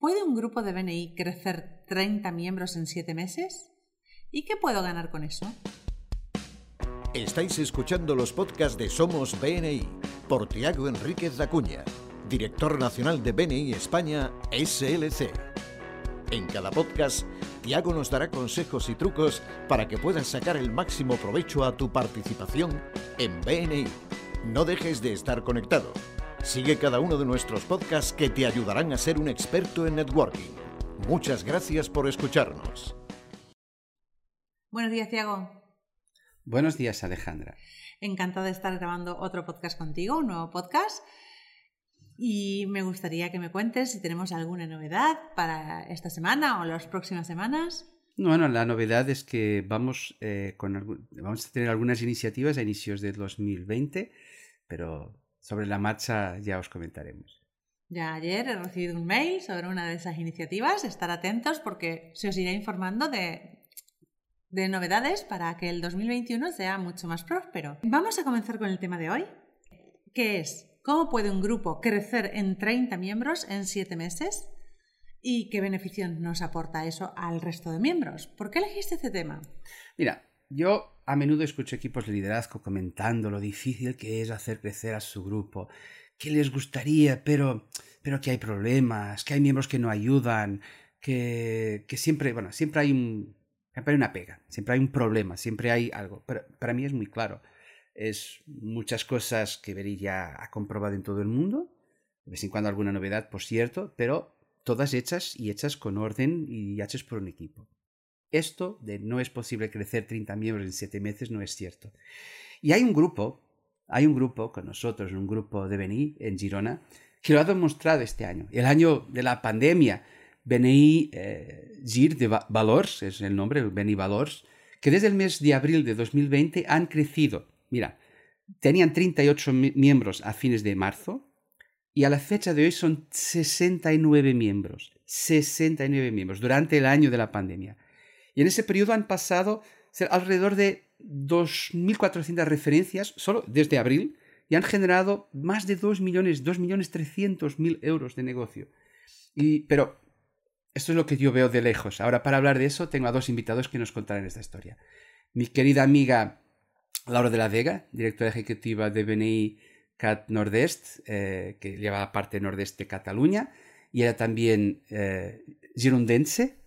¿Puede un grupo de BNI crecer 30 miembros en 7 meses? ¿Y qué puedo ganar con eso? Estáis escuchando los podcasts de Somos BNI por Tiago Enríquez Dacuña, director nacional de BNI España SLC. En cada podcast, Tiago nos dará consejos y trucos para que puedas sacar el máximo provecho a tu participación en BNI. No dejes de estar conectado. Sigue cada uno de nuestros podcasts que te ayudarán a ser un experto en networking. Muchas gracias por escucharnos. Buenos días, Tiago. Buenos días, Alejandra. Encantada de estar grabando otro podcast contigo, un nuevo podcast. Y me gustaría que me cuentes si tenemos alguna novedad para esta semana o las próximas semanas. Bueno, la novedad es que vamos, eh, con, vamos a tener algunas iniciativas a inicios del 2020, pero sobre la marcha ya os comentaremos. Ya ayer he recibido un mail sobre una de esas iniciativas. Estar atentos porque se os irá informando de, de novedades para que el 2021 sea mucho más próspero. Vamos a comenzar con el tema de hoy, que es ¿cómo puede un grupo crecer en 30 miembros en 7 meses? ¿Y qué beneficio nos aporta eso al resto de miembros? ¿Por qué elegiste este tema? Mira, yo a menudo escucho equipos de liderazgo comentando lo difícil que es hacer crecer a su grupo, que les gustaría, pero, pero que hay problemas, que hay miembros que no ayudan, que, que siempre, bueno, siempre hay, un, siempre una pega, siempre hay un problema, siempre hay algo. Pero para mí es muy claro. Es muchas cosas que Beri ya ha comprobado en todo el mundo, de vez en cuando alguna novedad, por cierto, pero todas hechas y hechas con orden y hechas por un equipo. Esto de no es posible crecer 30 miembros en 7 meses no es cierto. Y hay un grupo, hay un grupo con nosotros, un grupo de BNI en Girona, que lo ha demostrado este año. El año de la pandemia, BNI eh, GIR de Valors, es el nombre, BNI Valors, que desde el mes de abril de 2020 han crecido. Mira, tenían 38 miembros a fines de marzo y a la fecha de hoy son 69 miembros. 69 miembros durante el año de la pandemia. Y en ese periodo han pasado alrededor de 2.400 referencias solo desde abril y han generado más de 2 millones, 2 millones 300 mil euros de negocio. Y, pero esto es lo que yo veo de lejos. Ahora, para hablar de eso, tengo a dos invitados que nos contarán esta historia. Mi querida amiga Laura de la Vega, directora ejecutiva de BNI Cat Nordest, eh, que lleva parte nordeste de Cataluña, y ella también eh, girundense,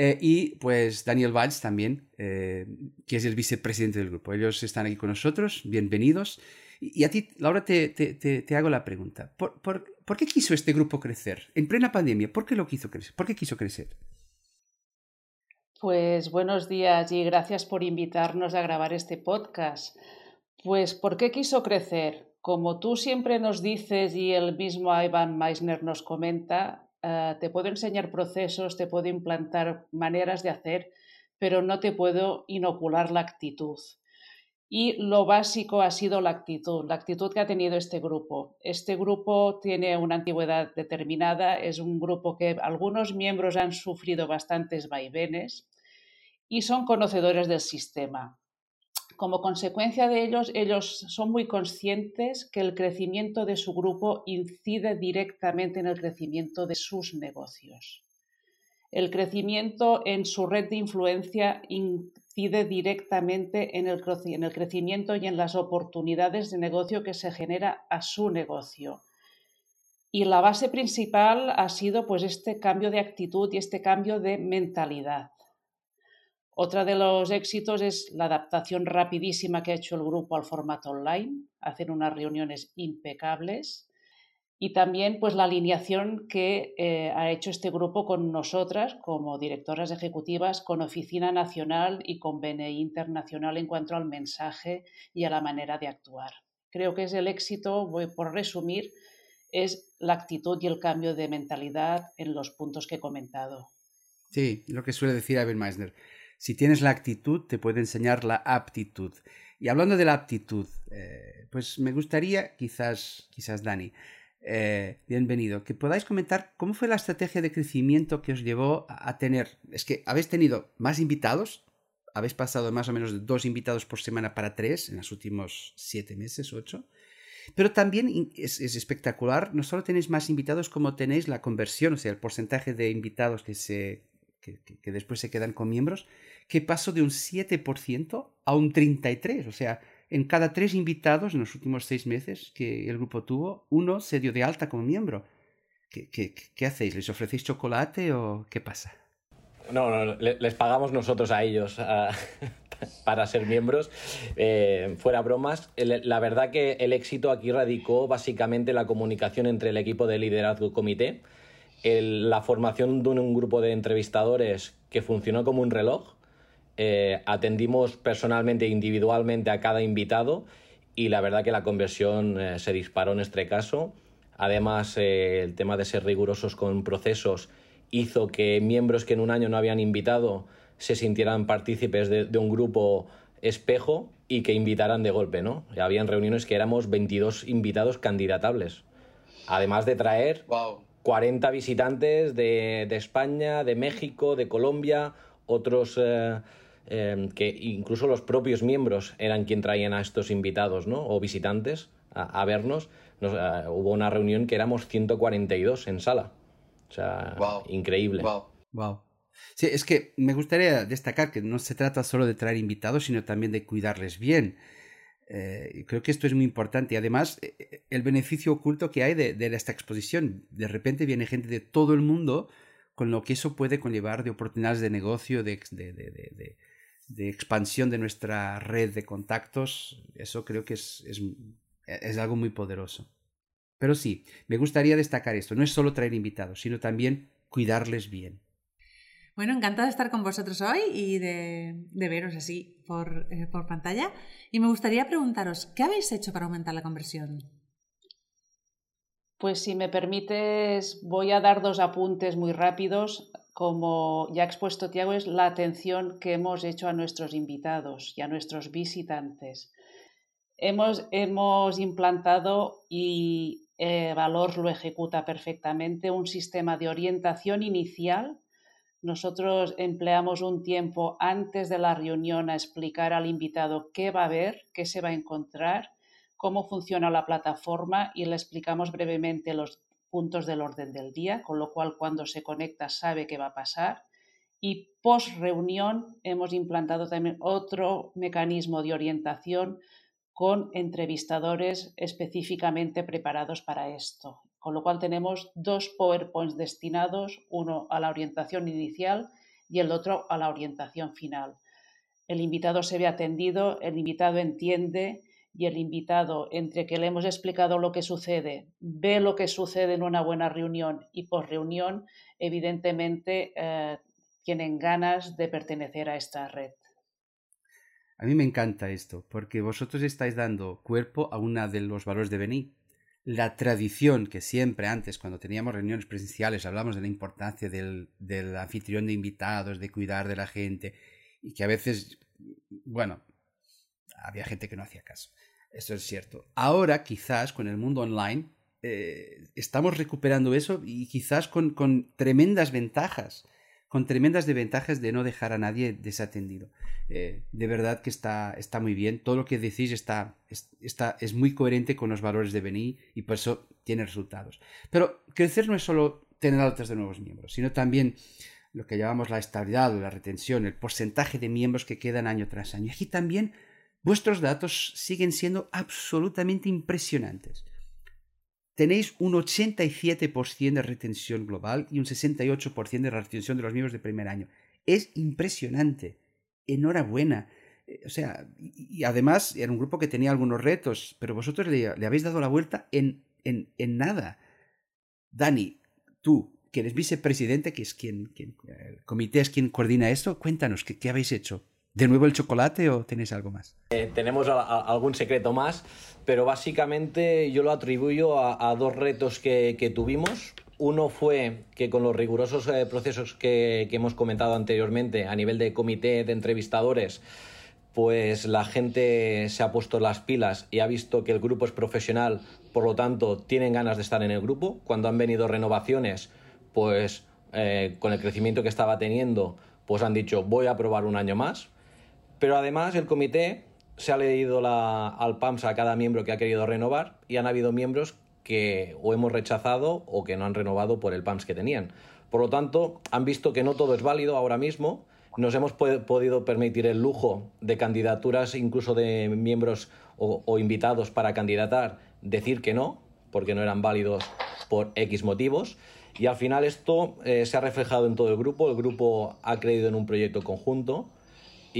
eh, y pues Daniel Valls también, eh, que es el vicepresidente del grupo. Ellos están aquí con nosotros, bienvenidos. Y, a ti, Laura, te, te, te, hago la pregunta. ¿Por, ¿Por, por, qué quiso este grupo crecer? En plena pandemia, ¿por qué lo quiso crecer? ¿Por qué quiso crecer? Pues buenos días y gracias por invitarnos a grabar este podcast. Pues, ¿por qué quiso crecer? Como tú siempre nos dices y el mismo Ivan Meisner nos comenta, eh, te puedo enseñar procesos, te puedo implantar maneras de hacer, pero no te puedo inocular la actitud. Y lo básico ha sido la actitud, la actitud que ha tenido este grupo. Este grupo tiene una antigüedad determinada, es un grupo que algunos miembros han sufrido bastantes vaivenes y son conocedores del sistema como consecuencia de ellos, ellos son muy conscientes que el crecimiento de su grupo incide directamente en el crecimiento de sus negocios. El crecimiento en su red de influencia incide directamente en el, crecimiento y en las oportunidades de negocio que se genera a su negocio. Y la base principal ha sido pues este cambio de actitud y este cambio de mentalidad. Otra de los éxitos es la adaptación rapidísima que ha hecho el grupo al formato online, hacer unas reuniones impecables y también pues la alineación que eh, ha hecho este grupo con nosotras como directoras ejecutivas, con Oficina Nacional y con BNI Internacional en cuanto al mensaje y a la manera de actuar. Creo que es el éxito, voy por resumir, es la actitud y el cambio de mentalidad en los puntos que he comentado. Sí, lo que suele decir Abel Meissner si tienes la actitud, te puede enseñar la aptitud. Y hablando de la aptitud, eh, pues me gustaría, quizás, quizás Dani, eh, bienvenido, que podáis comentar cómo fue la estrategia de crecimiento que os llevó a, tener. Es que habéis tenido más invitados, habéis pasado más o menos de dos invitados por semana para tres en los últimos siete meses, ocho. Pero también es, espectacular, no solo tenéis más invitados como tenéis la conversión, o sea, el porcentaje de invitados que, se, que, después se quedan con miembros, que pasó de un 7% a un 33%. O sea, en cada tres invitados en los últimos seis meses que el grupo tuvo, uno se dio de alta como miembro. ¿Qué, qué, qué hacéis? ¿Les ofrecéis chocolate o qué pasa? No, no, les pagamos nosotros a ellos para ser miembros. Eh, fuera bromas, la verdad que el éxito aquí radicó básicamente la comunicación entre el equipo de liderazgo y comité, la formación de un, grupo de entrevistadores que funcionó como un reloj. Eh, atendimos personalmente e individualmente a cada invitado y la verdad que la conversión eh, se disparó en este caso. Además, el tema de ser rigurosos con procesos hizo que miembros que en un año no habían invitado se sintieran partícipes de, un grupo espejo y que invitaran de golpe, ¿no? Habían reuniones que éramos 22 invitados candidatables. Además de traer 40 visitantes de, España, de México, de Colombia, otros eh, eh, que incluso los propios miembros eran quien traían a estos invitados, ¿no? O visitantes a, vernos. Eh, hubo una reunión que éramos 142 en sala. O sea, increíble. Wow. Sí, es que me gustaría destacar que no se trata solo de traer invitados, sino también de cuidarles bien. Eh, creo que esto es muy importante. Y además, eh, eh, el beneficio oculto que hay de, esta exposición. De repente viene gente de todo el mundo, con lo que eso puede conllevar de oportunidades de negocio, de expansión de nuestra red de contactos. Eso creo que es, es, es algo muy poderoso. Pero sí, me gustaría destacar esto. No es solo traer invitados, sino también cuidarles bien. Bueno, encantada de estar con vosotros hoy y de, veros así eh, por, pantalla. Y me gustaría preguntaros, ¿qué habéis hecho para aumentar la conversión? Pues si me permites, voy a dar dos apuntes muy rápidos. Como ya ha expuesto Tiago, es la atención que hemos hecho a nuestros invitados y a nuestros visitantes. Hemos, hemos implantado y eh, Valor lo ejecuta perfectamente, un sistema de orientación inicial. Nosotros empleamos un tiempo antes de la reunión a explicar al invitado qué va a ver, qué se va a encontrar, cómo funciona la plataforma y le explicamos brevemente los puntos del orden del día, con lo cual cuando se conecta sabe qué va a pasar. Y post reunión hemos implantado también otro mecanismo de orientación con entrevistadores específicamente preparados para esto. Con lo cual tenemos dos PowerPoints destinados, uno a la orientación inicial y el otro a la orientación final. El invitado se ve atendido, el invitado entiende y el invitado, entre que le hemos explicado lo que sucede, ve lo que sucede en una buena reunión y por reunión, evidentemente eh, tienen ganas de pertenecer a esta red. A mí me encanta esto, porque vosotros estáis dando cuerpo a uno de los valores de Bení. La tradición que siempre antes, cuando teníamos reuniones presenciales, hablamos de la importancia del, anfitrión de invitados, de cuidar de la gente, y que a veces, bueno, había gente que no hacía caso. Eso es cierto. Ahora, quizás, con el mundo online, eh, estamos recuperando eso y quizás con, con tremendas ventajas con tremendas desventajas de no dejar a nadie desatendido. Eh, de verdad que está, está muy bien. Todo lo que decís está, está, es muy coherente con los valores de Beni y por eso tiene resultados. Pero crecer no es solo tener altas de nuevos miembros, sino también lo que llamamos la estabilidad o la retención, el porcentaje de miembros que quedan año tras año. Y aquí también vuestros datos siguen siendo absolutamente impresionantes tenéis un 87% de retención global y un 68% de retención de los miembros de primer año. Es impresionante. Enhorabuena. Eh, o sea, y, además era un grupo que tenía algunos retos, pero vosotros le, habéis dado la vuelta en, en, en, nada. Dani, tú, que eres vicepresidente, que es quien, quien, el comité es quien coordina esto, cuéntanos, ¿qué, qué habéis hecho? ¿De nuevo el chocolate o tenéis algo más? Eh, tenemos algún secreto más, pero básicamente yo lo atribuyo a, dos retos que, tuvimos. Uno fue que con los rigurosos eh, procesos que, hemos comentado anteriormente a nivel de comité de entrevistadores, pues la gente se ha puesto las pilas y ha visto que el grupo es profesional, por lo tanto tienen ganas de estar en el grupo. Cuando han venido renovaciones, pues eh, con el crecimiento que estaba teniendo, pues han dicho voy a probar un año más pero además el comité se ha leído al PAMS a cada miembro que ha querido renovar y han habido miembros que o hemos rechazado o que no han renovado por el PAMS que tenían. Por lo tanto, han visto que no todo es válido ahora mismo. Nos hemos podido permitir el lujo de candidaturas, incluso de miembros o, invitados para candidatar, decir que no, porque no eran válidos por X motivos. Y al final esto eh, se ha reflejado en todo el grupo. El grupo ha creído en un proyecto conjunto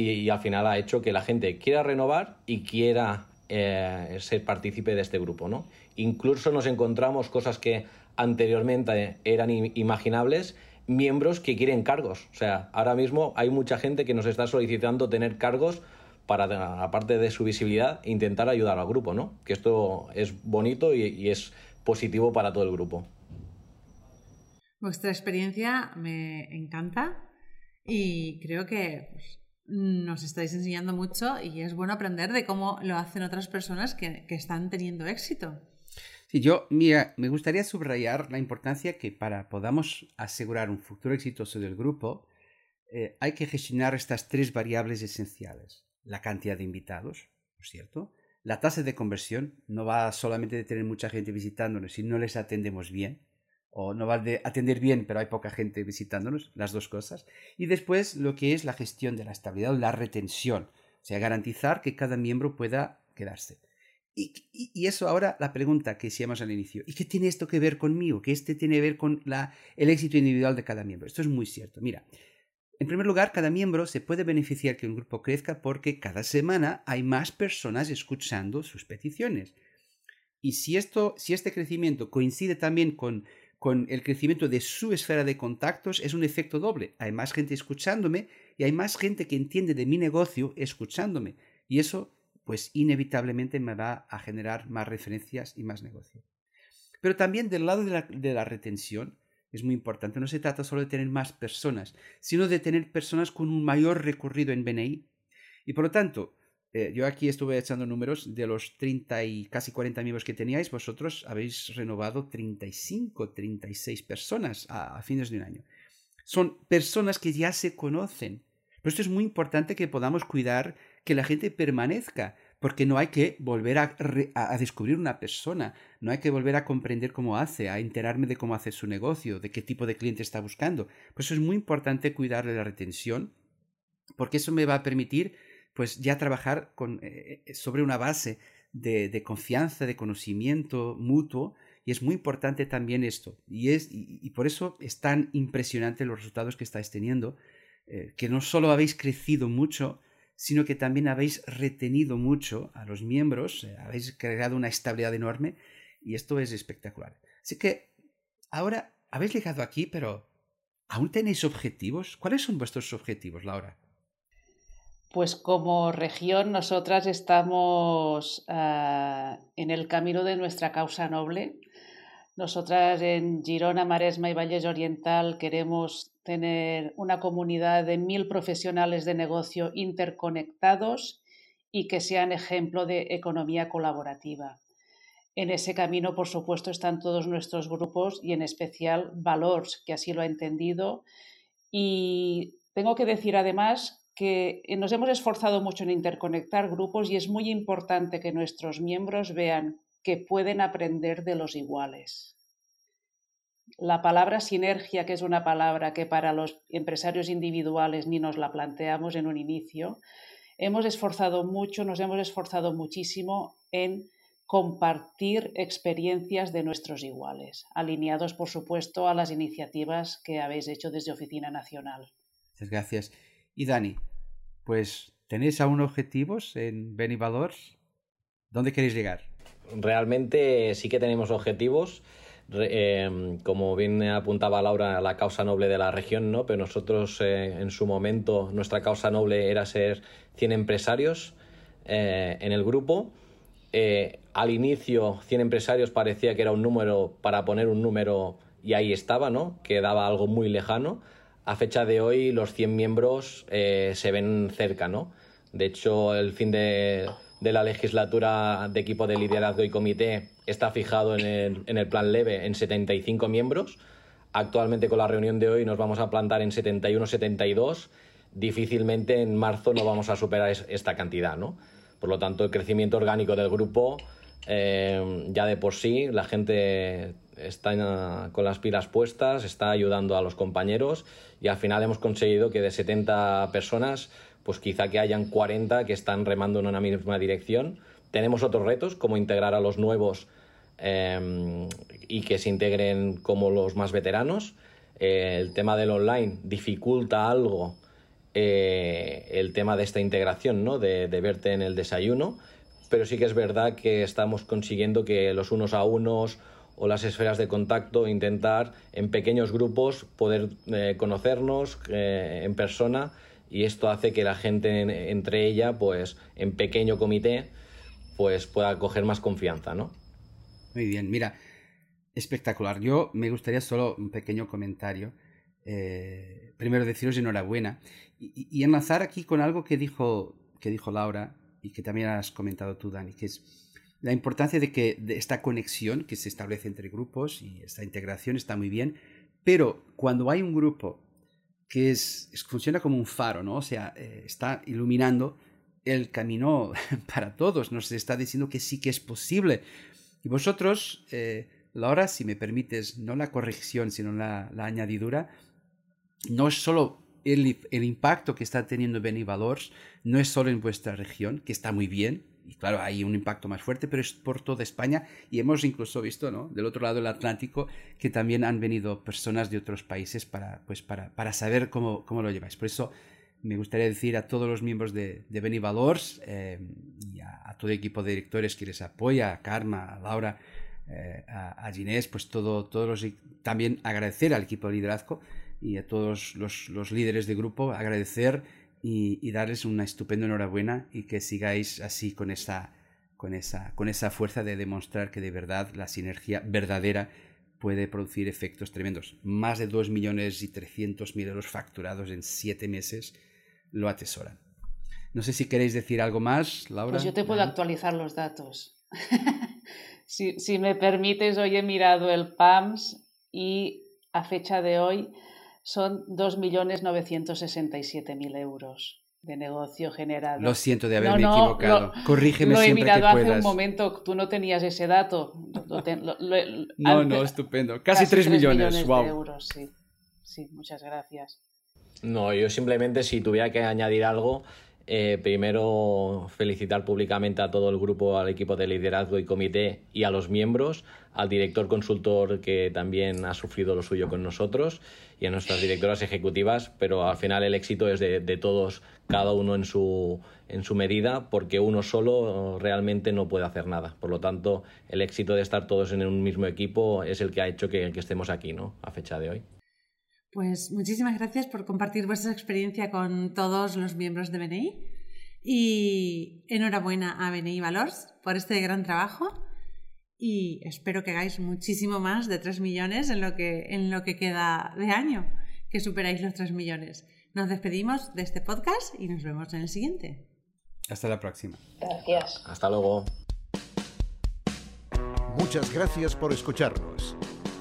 y, al final ha hecho que la gente quiera renovar y quiera eh, ser partícipe de este grupo. ¿no? Incluso nos encontramos cosas que anteriormente eran imaginables, miembros que quieren cargos. O sea, ahora mismo hay mucha gente que nos está solicitando tener cargos para, aparte de su visibilidad, intentar ayudar al grupo, ¿no? Que esto es bonito y es positivo para todo el grupo. Vuestra experiencia me encanta y creo que pues, nos estáis enseñando mucho y es bueno aprender de cómo lo hacen otras personas que, están teniendo éxito. Sí, yo mira, me gustaría subrayar la importancia que para podamos asegurar un futuro exitoso del grupo, eh, hay que gestionar estas tres variables esenciales. La cantidad de invitados, por cierto. La tasa de conversión no va solamente de tener mucha gente visitándonos si no les atendemos bien o no va de atender bien, pero hay poca gente visitándonos, las dos cosas. Y después lo que es la gestión de la estabilidad o la retención, o sea, garantizar que cada miembro pueda quedarse. Y, y, eso ahora la pregunta que hicimos al inicio, ¿y qué tiene esto que ver conmigo? ¿Qué este tiene que ver con la, el éxito individual de cada miembro? Esto es muy cierto. Mira, en primer lugar, cada miembro se puede beneficiar que un grupo crezca porque cada semana hay más personas escuchando sus peticiones. Y si, esto, si este crecimiento coincide también con con el crecimiento de su esfera de contactos es un efecto doble. Hay más gente escuchándome y hay más gente que entiende de mi negocio escuchándome. Y eso, pues inevitablemente me va a generar más referencias y más negocio. Pero también del lado de la, de la retención es muy importante. No se trata solo de tener más personas, sino de tener personas con un mayor recorrido en BNI. Y por lo tanto, eh, yo aquí estuve echando números de los 30 y casi 40 miembros que teníais, vosotros habéis renovado 35, 36 personas a, fines de un año. Son personas que ya se conocen. Pero esto es muy importante que podamos cuidar que la gente permanezca, porque no hay que volver a, a, descubrir una persona, no hay que volver a comprender cómo hace, a enterarme de cómo hace su negocio, de qué tipo de cliente está buscando. Por eso es muy importante cuidar de la retención, porque eso me va a permitir pues ya trabajar eh, eh, sobre una base de, confianza, de conocimiento mutuo, y es muy importante también esto. Y, es, y, por eso es tan impresionante los resultados que estáis teniendo, eh, que no solo habéis crecido mucho, sino que también habéis retenido mucho a los miembros, habéis creado una estabilidad enorme, y esto es espectacular. Así que ahora habéis llegado aquí, pero ¿aún tenéis objetivos? ¿Cuáles son vuestros objetivos, Laura? Pues como región nosotras estamos ah, en el camino de nuestra causa noble. Nosotras en Girona, Maresma y Valles Oriental queremos tener una comunidad de mil profesionales de negocio interconectados y que sean ejemplo de economía colaborativa. En ese camino, por supuesto, están todos nuestros grupos y en especial Valors, que así lo ha entendido. Y tengo que decir además que nos hemos esforzado mucho en interconectar grupos y es muy importante que nuestros miembros vean que pueden aprender de los iguales. La palabra sinergia, que es una palabra que para los empresarios individuales ni nos la planteamos en un inicio, hemos esforzado mucho, nos hemos esforzado muchísimo en compartir experiencias de nuestros iguales, alineados, por supuesto, a las iniciativas que habéis hecho desde Oficina Nacional. Muchas gracias. Y Dani, pues ¿tenéis aún objetivos en Benivalors? ¿Dónde queréis llegar? Realmente sí que tenemos objetivos. Em, como bien apuntaba Laura, la causa noble de la región, ¿no? Pero nosotros eh, en su momento, nuestra causa noble era ser 100 empresarios eh, en el grupo. Eh, al inicio, 100 empresarios parecía que era un número para poner un número y ahí estaba, ¿no? Que daba algo muy lejano a fecha de hoy los 100 miembros eh, se ven cerca, ¿no? De hecho, el fin de, la legislatura de equipo de liderazgo y comité está fijado en el, plan leve en 75 miembros. Actualmente con la reunión de hoy nos vamos a plantar en 71-72. Difícilmente en marzo no vamos a superar esta cantidad, ¿no? Por lo tanto, el crecimiento orgánico del grupo, eh, ya de por sí, la gente está con las pilas puestas, está ayudando a los compañeros y al final hemos conseguido que de 70 personas, pues quizá que hayan 40 que están remando en una misma dirección. Tenemos otros retos, como integrar a los nuevos eh, y que se integren como los más veteranos. Eh, el tema del online dificulta algo eh, el tema de esta integración, ¿no? De, verte en el desayuno, pero sí que es verdad que estamos consiguiendo que los unos a unos o las esferas de contacto, intentar en pequeños grupos poder eh, conocernos en persona y esto hace que la gente entre ella, pues en pequeño comité, pues pueda coger más confianza, ¿no? Muy bien, mira, espectacular. Yo me gustaría solo un pequeño comentario. Eh, primero deciros enhorabuena y, y, enlazar aquí con algo que dijo, que dijo Laura y que también has comentado tú, Dani, que es la importancia de que de esta conexión que se establece entre grupos y esta integración está muy bien, pero cuando hay un grupo que es, funciona como un faro, ¿no? O sea, eh, está iluminando el camino para todos, nos está diciendo que sí que es posible. Y vosotros, eh, Laura, si me permites, no la corrección, sino la, añadidura, no es solo el, impacto que está teniendo Benivalors, no es solo en vuestra región, que está muy bien, y claro, hay un impacto más fuerte, pero es por toda España y hemos incluso visto, ¿no? Del otro lado del Atlántico, que también han venido personas de otros países para, pues para, para saber cómo, cómo, lo lleváis. Por eso me gustaría decir a todos los miembros de, de Benivalors eh, y a, a, todo el equipo de directores que les apoya, a Karma, a Laura, eh, a, Ginés, pues todo, todos los, también agradecer al equipo de liderazgo y a todos los, los líderes de grupo, agradecer y, darles una estupenda enhorabuena y que sigáis así con esa, con, esa, con esa fuerza de demostrar que de verdad la sinergia verdadera puede producir efectos tremendos. Más de 2 millones y 300 mil euros facturados en 7 meses lo atesoran. No sé si queréis decir algo más, Laura. Pues yo te puedo actualizar los datos. Si, me permites, hoy he mirado el PAMS y a fecha de hoy son 2.967.000 euros de negocio generado. Lo siento de haberme equivocado. Corrígeme lo he mirado hace un momento, tú no tenías ese dato. no, no, estupendo. Casi, 3, millones, wow. de euros, sí. Sí, muchas gracias. No, yo simplemente si tuviera que añadir algo, eh, primero, felicitar públicamente a todo el grupo, al equipo de liderazgo y comité y a los miembros, al director consultor que también ha sufrido lo suyo con nosotros y a nuestras directoras ejecutivas, pero al final el éxito es de, todos, cada uno en su, en su medida, porque uno solo realmente no puede hacer nada. Por lo tanto, el éxito de estar todos en un mismo equipo es el que ha hecho que, que estemos aquí, ¿no? A fecha de hoy. Pues muchísimas gracias por compartir vuestra experiencia con todos los miembros de BNI y enhorabuena a BNI Valors por este gran trabajo y espero que hagáis muchísimo más de 3 millones en lo que, en lo que queda de año, que superáis los 3 millones. Nos despedimos de este podcast y nos vemos en el siguiente. Hasta la próxima. Gracias. Hasta luego. Muchas gracias por escucharnos.